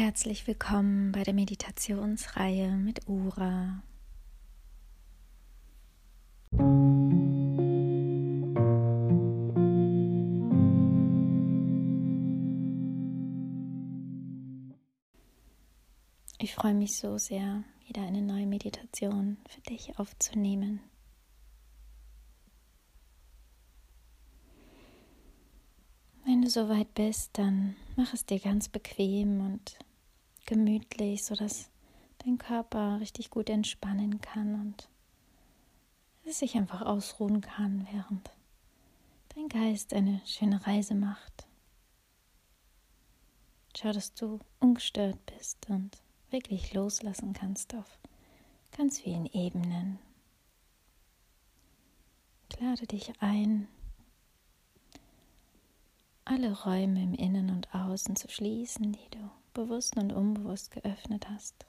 Herzlich willkommen bei der Meditationsreihe mit Ura. Ich freue mich so sehr, wieder eine neue Meditation für dich aufzunehmen. Wenn du soweit bist, dann mach es dir ganz bequem und gemütlich, sodass dein Körper richtig gut entspannen kann und es sich einfach ausruhen kann, während dein Geist eine schöne Reise macht. Schau, dass du ungestört bist und wirklich loslassen kannst auf ganz vielen Ebenen. Lade dich ein, alle Räume im Innen und Außen zu schließen, die du bewusst und unbewusst geöffnet hast.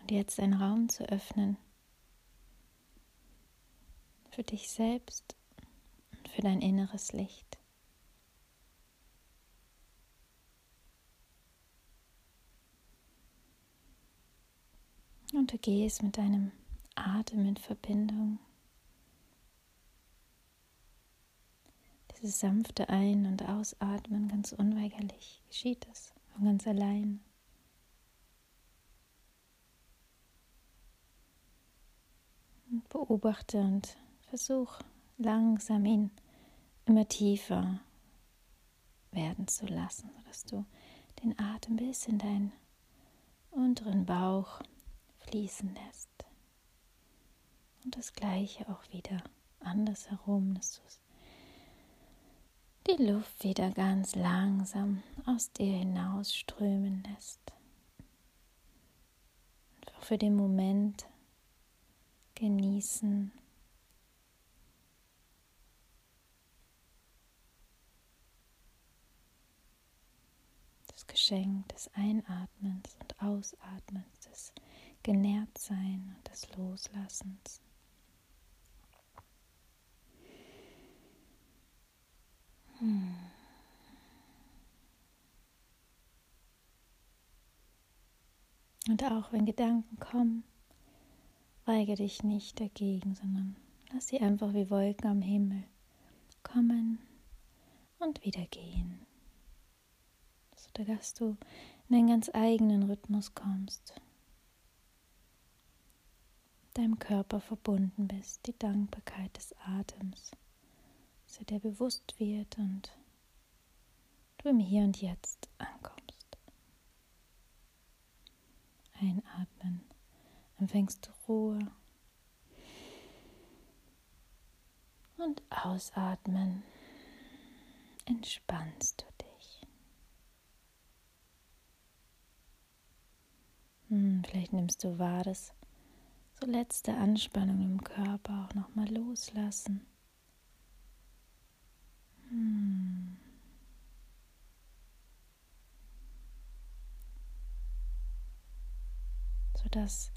Und jetzt einen Raum zu öffnen für dich selbst und für dein inneres Licht. Und du gehst mit deinem Atem in Verbindung. Dieses sanfte Ein- und Ausatmen ganz unweigerlich geschieht es von ganz allein. Und beobachte und versuch langsam ihn immer tiefer werden zu lassen, sodass du den Atem bis in deinen unteren Bauch fließen lässt. Und das gleiche auch wieder andersherum, dass du die Luft wieder ganz langsam aus dir hinausströmen lässt. Einfach für den Moment genießen. Das Geschenk des Einatmens und Ausatmens, des Genährtsein und des Loslassens. Hm. Und auch wenn Gedanken kommen, weige dich nicht dagegen, sondern lass sie einfach wie Wolken am Himmel kommen und wieder gehen. Sodass du in einen ganz eigenen Rhythmus kommst, deinem Körper verbunden bist, die Dankbarkeit des Atems dass er dir bewusst wird und du im Hier und Jetzt ankommst. Einatmen, empfängst du Ruhe und ausatmen, entspannst du dich. Hm, vielleicht nimmst du wahr, dass so letzte Anspannung im Körper auch nochmal loslassen hm. Sodass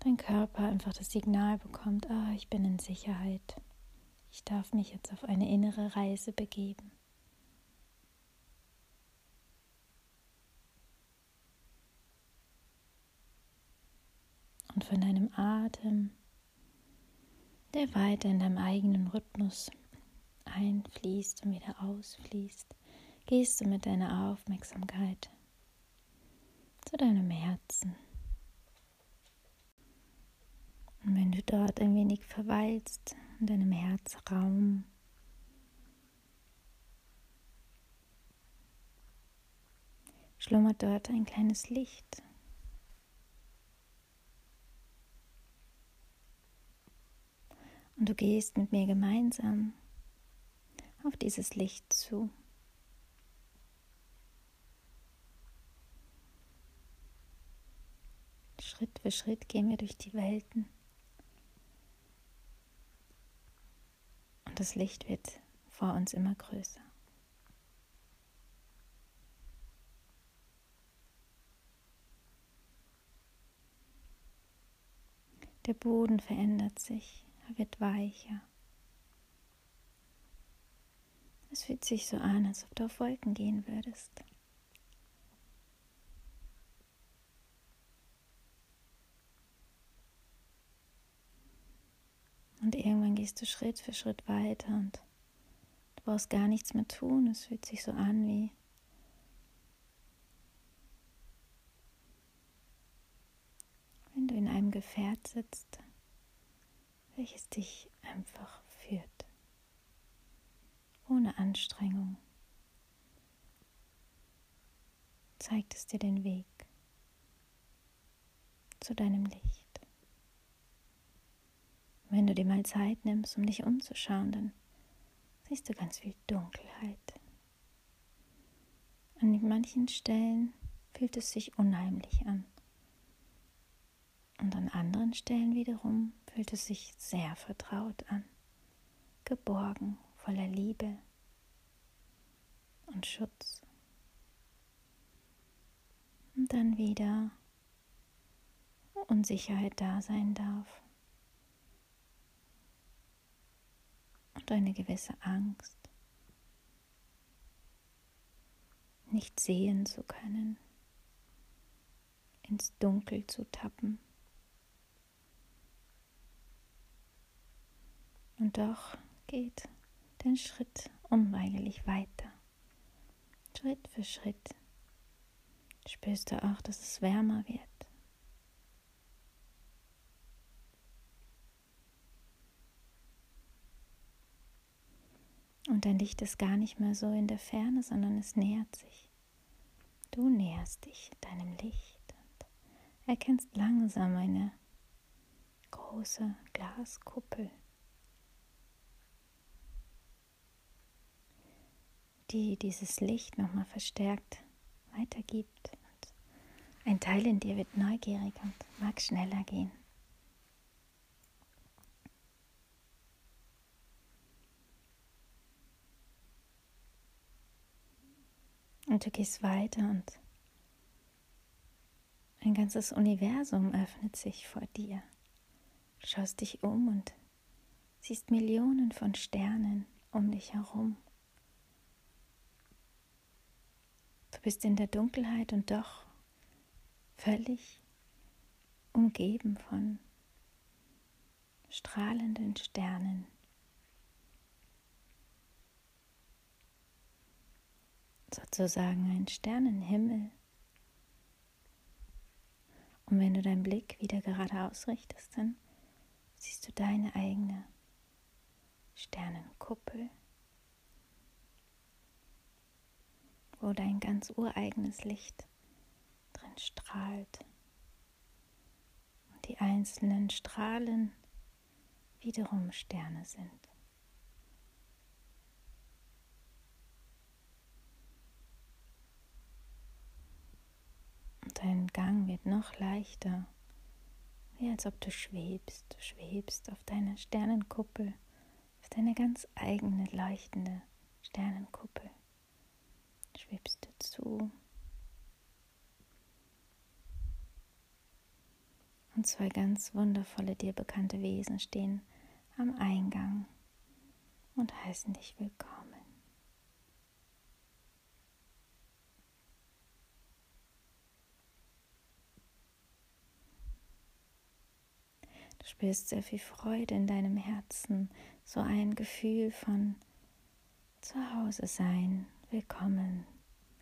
dein Körper einfach das Signal bekommt, ah, ich bin in Sicherheit. Ich darf mich jetzt auf eine innere Reise begeben. Und von deinem Atem, der weiter in deinem eigenen Rhythmus einfließt und wieder ausfließt, gehst du mit deiner Aufmerksamkeit zu deinem Herzen. Und wenn du dort ein wenig verweilst in deinem Herzraum, schlummert dort ein kleines Licht. Und du gehst mit mir gemeinsam dieses Licht zu. Schritt für Schritt gehen wir durch die Welten. Und das Licht wird vor uns immer größer. Der Boden verändert sich, er wird weicher. Es fühlt sich so an, als ob du auf Wolken gehen würdest. Und irgendwann gehst du Schritt für Schritt weiter und du brauchst gar nichts mehr tun. Es fühlt sich so an wie wenn du in einem Gefährt sitzt, welches dich einfach ohne Anstrengung. Zeigt es dir den Weg zu deinem Licht. Wenn du dir mal Zeit nimmst, um dich umzuschauen, dann siehst du ganz viel Dunkelheit. An manchen Stellen fühlt es sich unheimlich an. Und an anderen Stellen wiederum fühlt es sich sehr vertraut an, geborgen, voller Liebe und Schutz. Und dann wieder Unsicherheit da sein darf. und eine gewisse Angst, nicht sehen zu können, ins Dunkel zu tappen. Und doch geht der Schritt unweigerlich weiter. Schritt für Schritt spürst du auch, dass es wärmer wird. Und dein Licht ist gar nicht mehr so in der Ferne, sondern es nähert sich. Du näherst dich deinem Licht und erkennst langsam eine große Glaskuppel, die dieses Licht nochmal verstärkt weitergibt. Und ein Teil in dir wird neugierig und mag schneller gehen. Und du gehst weiter und ein ganzes Universum öffnet sich vor dir. Schaust dich um und siehst Millionen von Sternen um dich herum. Du bist in der Dunkelheit und doch völlig umgeben von strahlenden Sternen. sozusagen ein Sternenhimmel. Und wenn du deinen Blick wieder gerade ausrichtest, dann siehst du deine eigene Sternenkuppel, wo dein ganz ureigenes Licht drin strahlt und die einzelnen Strahlen wiederum Sterne sind. dein Gang wird noch leichter, wie als ob du schwebst. Du schwebst auf deiner Sternenkuppel, auf deine ganz eigene leuchtende Sternenkuppel. Schwebst du zu. Und zwei ganz wundervolle, dir bekannte Wesen stehen am Eingang und heißen dich willkommen. Du spürst sehr viel Freude in deinem Herzen, so ein Gefühl von Zuhause sein, willkommen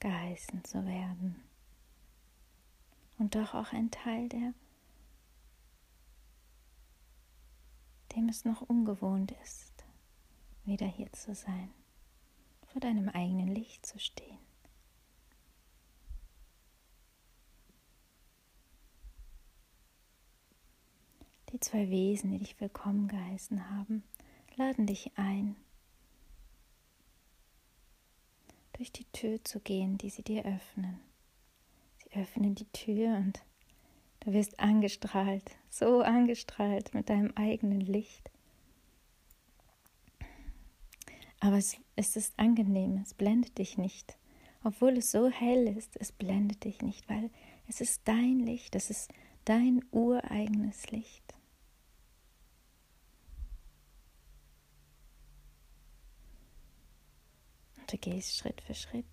geheißen zu werden. Und doch auch ein Teil, der dem es noch ungewohnt ist, wieder hier zu sein, vor deinem eigenen Licht zu stehen. Die zwei Wesen, die dich willkommen geheißen haben, laden dich ein, durch die Tür zu gehen, die sie dir öffnen. Sie öffnen die Tür und du wirst angestrahlt, so angestrahlt mit deinem eigenen Licht. Aber es, es ist angenehm, es blendet dich nicht. Obwohl es so hell ist, es blendet dich nicht, weil es ist dein Licht, es ist dein ureigenes Licht. Du gehst Schritt für Schritt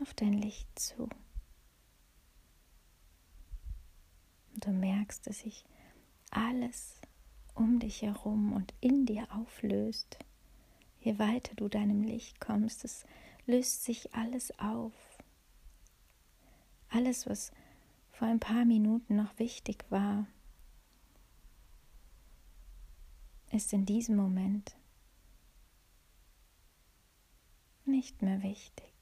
auf dein Licht zu. Und du merkst, dass sich alles um dich herum und in dir auflöst. Je weiter du deinem Licht kommst, es löst sich alles auf. Alles, was vor ein paar Minuten noch wichtig war, ist in diesem Moment nicht mehr wichtig.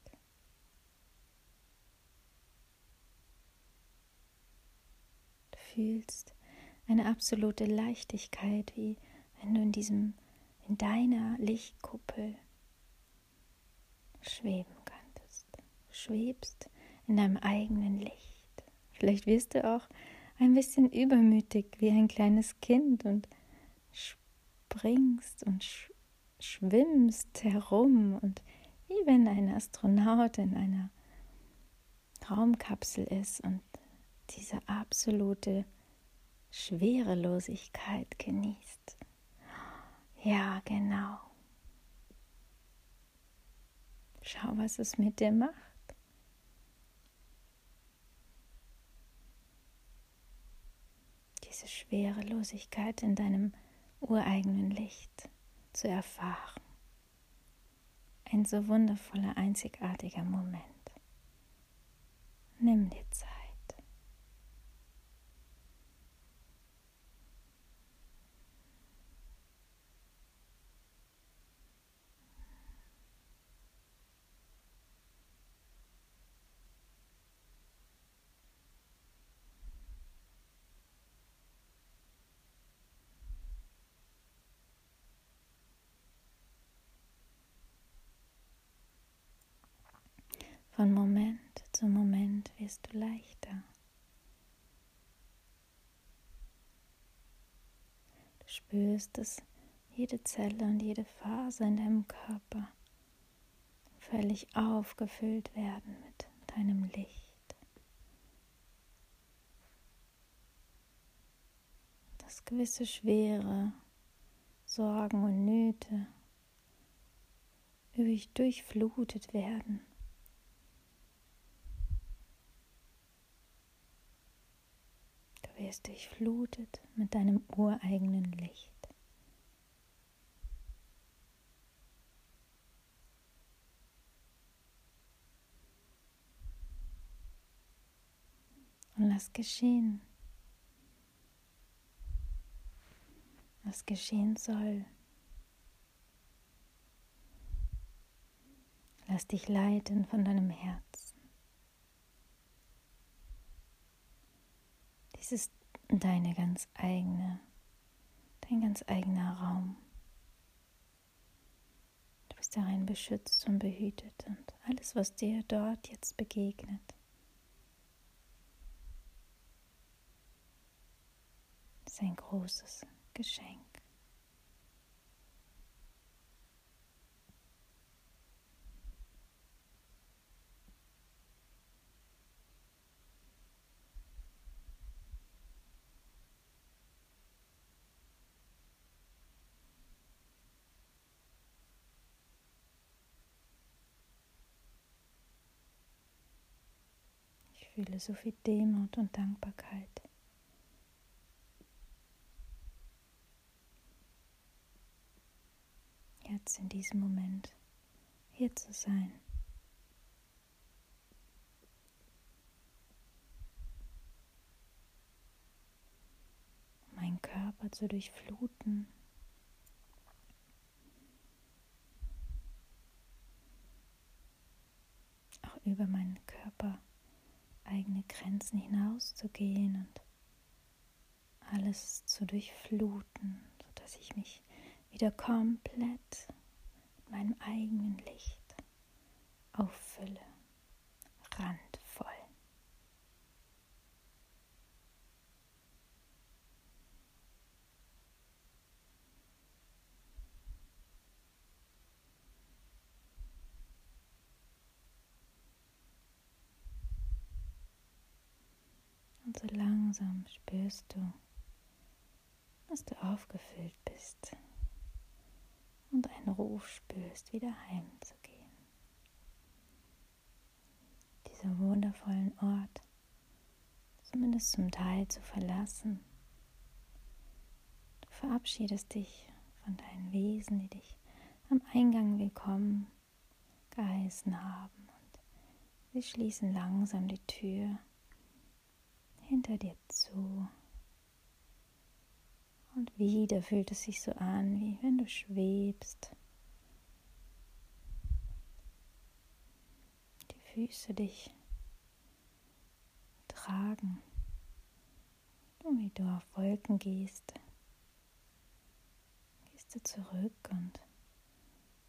Du fühlst eine absolute Leichtigkeit, wie wenn du in diesem, in deiner Lichtkuppel schweben könntest. Du schwebst in deinem eigenen Licht. Vielleicht wirst du auch ein bisschen übermütig wie ein kleines Kind und springst und sch schwimmst herum und wie wenn ein Astronaut in einer Raumkapsel ist und diese absolute Schwerelosigkeit genießt. Ja, genau. Schau, was es mit dir macht. Diese Schwerelosigkeit in deinem ureigenen Licht zu erfahren. Ein so wundervoller, einzigartiger Moment. Nimm dir Zeit. Von Moment zu Moment wirst du leichter. Du spürst, dass jede Zelle und jede Phase in deinem Körper völlig aufgefüllt werden mit deinem Licht. Dass gewisse Schwere, Sorgen und Nöte durchflutet werden wirst durchflutet mit deinem ureigenen Licht. Und lass geschehen, was geschehen soll. Lass dich leiten von deinem Herzen. Dies ist deine ganz eigene, dein ganz eigener Raum. Du bist darin beschützt und behütet und alles, was dir dort jetzt begegnet, ist ein großes Geschenk. Fühle so viel Demut und Dankbarkeit. Jetzt in diesem Moment hier zu sein. meinen Körper zu durchfluten. Auch über meinen Körper eigene Grenzen hinauszugehen und alles zu durchfluten, sodass ich mich wieder komplett mit meinem eigenen Licht auffülle, randvoll. Und so langsam spürst du, dass du aufgefüllt bist und einen Ruf spürst, wieder heimzugehen. diesen wundervollen Ort zumindest zum Teil zu verlassen. Du verabschiedest dich von deinen Wesen, die dich am Eingang willkommen geheißen haben und sie schließen langsam die Tür hinter dir zu. Und wieder fühlt es sich so an, wie wenn du schwebst. Die Füße dich tragen und wie du auf Wolken gehst. Gehst du zurück und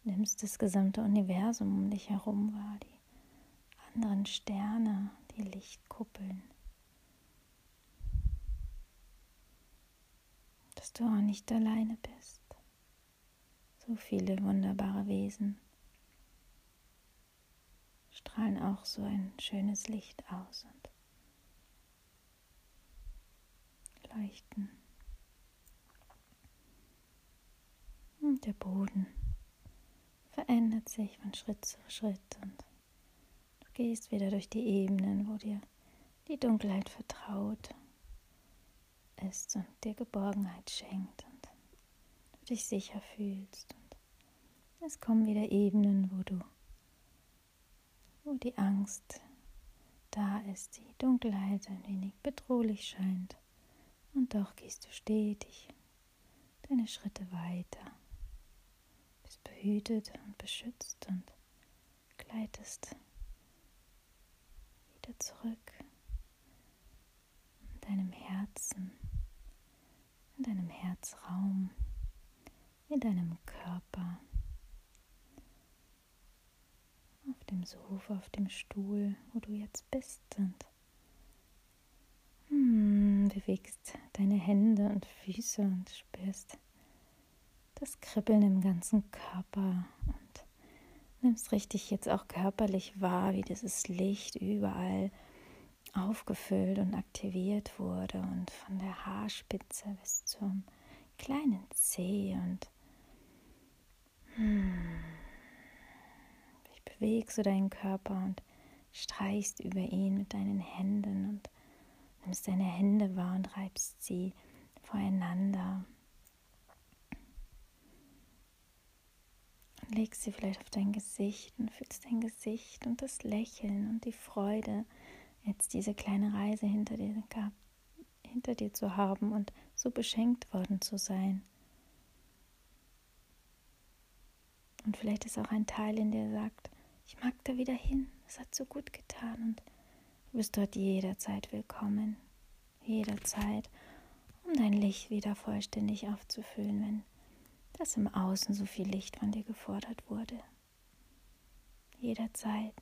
nimmst das gesamte Universum um dich herum wahr, die anderen Sterne, die Lichtkuppeln. Dass du auch nicht alleine bist. So viele wunderbare Wesen strahlen auch so ein schönes Licht aus und leuchten. Und der Boden verändert sich von Schritt zu Schritt und du gehst wieder durch die Ebenen, wo dir die Dunkelheit vertraut ist und dir Geborgenheit schenkt und du dich sicher fühlst. Und es kommen wieder Ebenen, wo du, wo die Angst da ist, die Dunkelheit ein wenig bedrohlich scheint. Und doch gehst du stetig deine Schritte weiter, bist behütet und beschützt und gleitest wieder zurück in deinem Herzen, in deinem Herzraum, in deinem Körper, auf dem Sofa, auf dem Stuhl, wo du jetzt bist und hm, bewegst deine Hände und Füße und spürst das Kribbeln im ganzen Körper und nimmst richtig jetzt auch körperlich wahr, wie dieses Licht überall aufgefüllt und aktiviert wurde und von der Haarspitze bis zum kleinen Zeh und hm, ich bewegst du deinen Körper und streichst über ihn mit deinen Händen und nimmst deine Hände wahr und reibst sie voreinander. Und legst sie vielleicht auf dein Gesicht und fühlst dein Gesicht und das Lächeln und die Freude, jetzt diese kleine Reise hinter dir, hinter dir zu haben und so beschenkt worden zu sein. Und vielleicht ist auch ein Teil in dir sagt, ich mag da wieder hin, es hat so gut getan und Du bist dort jederzeit willkommen, jederzeit, um dein Licht wieder vollständig aufzufüllen, wenn das im Außen so viel Licht von dir gefordert wurde. Jederzeit